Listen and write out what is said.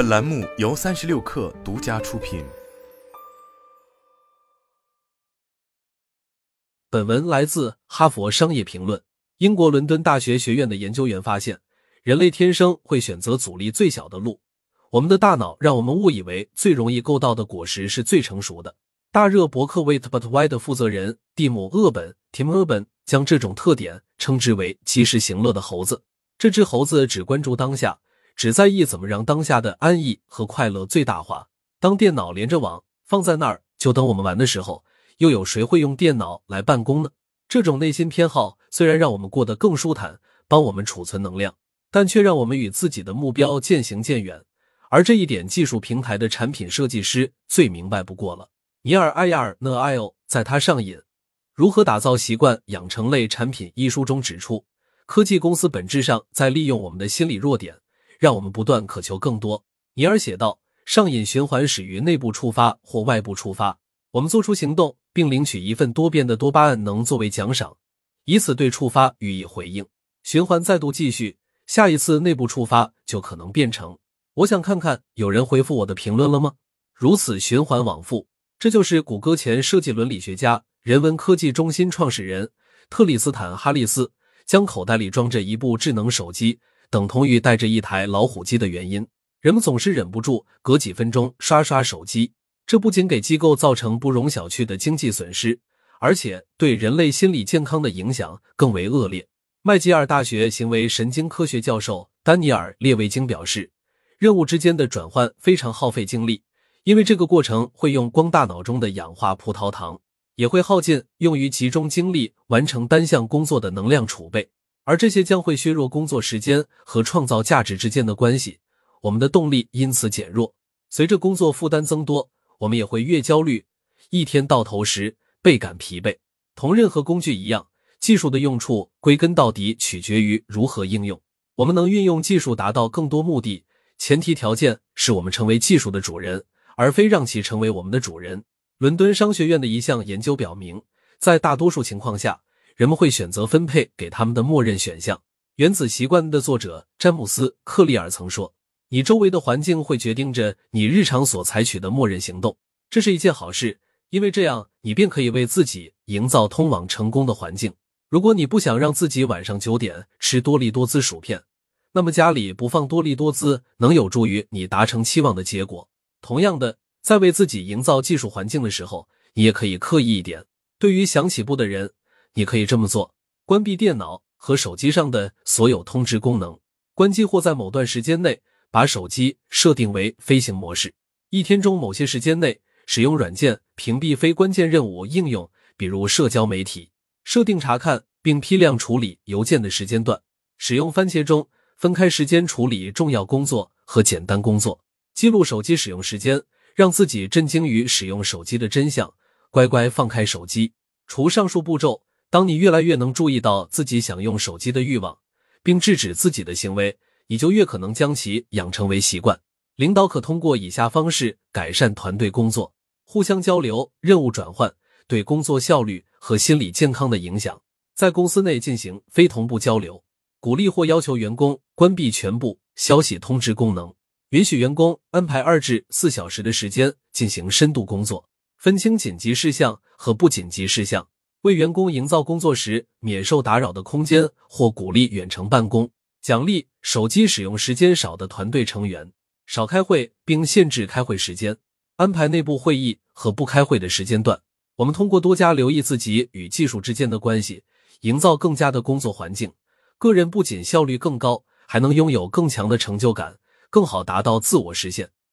本栏目由三十六氪独家出品。本文来自《哈佛商业评论》。英国伦敦大学学院的研究员发现，人类天生会选择阻力最小的路。我们的大脑让我们误以为最容易够到的果实是最成熟的。大热博客 Wait But Why 的负责人蒂姆·厄本 （Tim Urban） 将这种特点称之为“及时行乐的猴子”。这只猴子只关注当下。只在意怎么让当下的安逸和快乐最大化。当电脑连着网放在那儿就等我们玩的时候，又有谁会用电脑来办公呢？这种内心偏好虽然让我们过得更舒坦，帮我们储存能量，但却让我们与自己的目标渐行渐远。而这一点，技术平台的产品设计师最明白不过了。尼尔·埃亚尔·讷艾欧在他上瘾如何打造习惯养成类产品一书中指出，科技公司本质上在利用我们的心理弱点。让我们不断渴求更多。尼尔写道：“上瘾循环始于内部触发或外部触发，我们做出行动，并领取一份多变的多巴胺能作为奖赏，以此对触发予以回应。循环再度继续，下一次内部触发就可能变成‘我想看看有人回复我的评论了吗’，如此循环往复。这就是谷歌前设计伦理学家、人文科技中心创始人特里斯坦·哈利斯将口袋里装着一部智能手机。”等同于带着一台老虎机的原因，人们总是忍不住隔几分钟刷刷手机。这不仅给机构造成不容小觑的经济损失，而且对人类心理健康的影响更为恶劣。麦吉尔大学行为神经科学教授丹尼尔·列维京表示，任务之间的转换非常耗费精力，因为这个过程会用光大脑中的氧化葡萄糖，也会耗尽用于集中精力完成单项工作的能量储备。而这些将会削弱工作时间和创造价值之间的关系，我们的动力因此减弱。随着工作负担增多，我们也会越焦虑，一天到头时倍感疲惫。同任何工具一样，技术的用处归根到底取决于如何应用。我们能运用技术达到更多目的，前提条件是我们成为技术的主人，而非让其成为我们的主人。伦敦商学院的一项研究表明，在大多数情况下。人们会选择分配给他们的默认选项。《原子习惯》的作者詹姆斯·克利尔曾说：“你周围的环境会决定着你日常所采取的默认行动，这是一件好事，因为这样你便可以为自己营造通往成功的环境。如果你不想让自己晚上九点吃多利多滋薯片，那么家里不放多利多滋能有助于你达成期望的结果。同样的，在为自己营造技术环境的时候，你也可以刻意一点。对于想起步的人。”你可以这么做：关闭电脑和手机上的所有通知功能，关机或在某段时间内把手机设定为飞行模式。一天中某些时间内使用软件屏蔽非关键任务应用，比如社交媒体。设定查看并批量处理邮件的时间段。使用番茄钟分开时间处理重要工作和简单工作。记录手机使用时间，让自己震惊于使用手机的真相。乖乖放开手机。除上述步骤。当你越来越能注意到自己想用手机的欲望，并制止自己的行为，你就越可能将其养成为习惯。领导可通过以下方式改善团队工作：互相交流、任务转换对工作效率和心理健康的影响。在公司内进行非同步交流，鼓励或要求员工关闭全部消息通知功能，允许员工安排二至四小时的时间进行深度工作，分清紧急事项和不紧急事项。为员工营造工作时免受打扰的空间，或鼓励远程办公，奖励手机使用时间少的团队成员，少开会并限制开会时间，安排内部会议和不开会的时间段。我们通过多加留意自己与技术之间的关系，营造更加的工作环境。个人不仅效率更高，还能拥有更强的成就感，更好达到自我实现。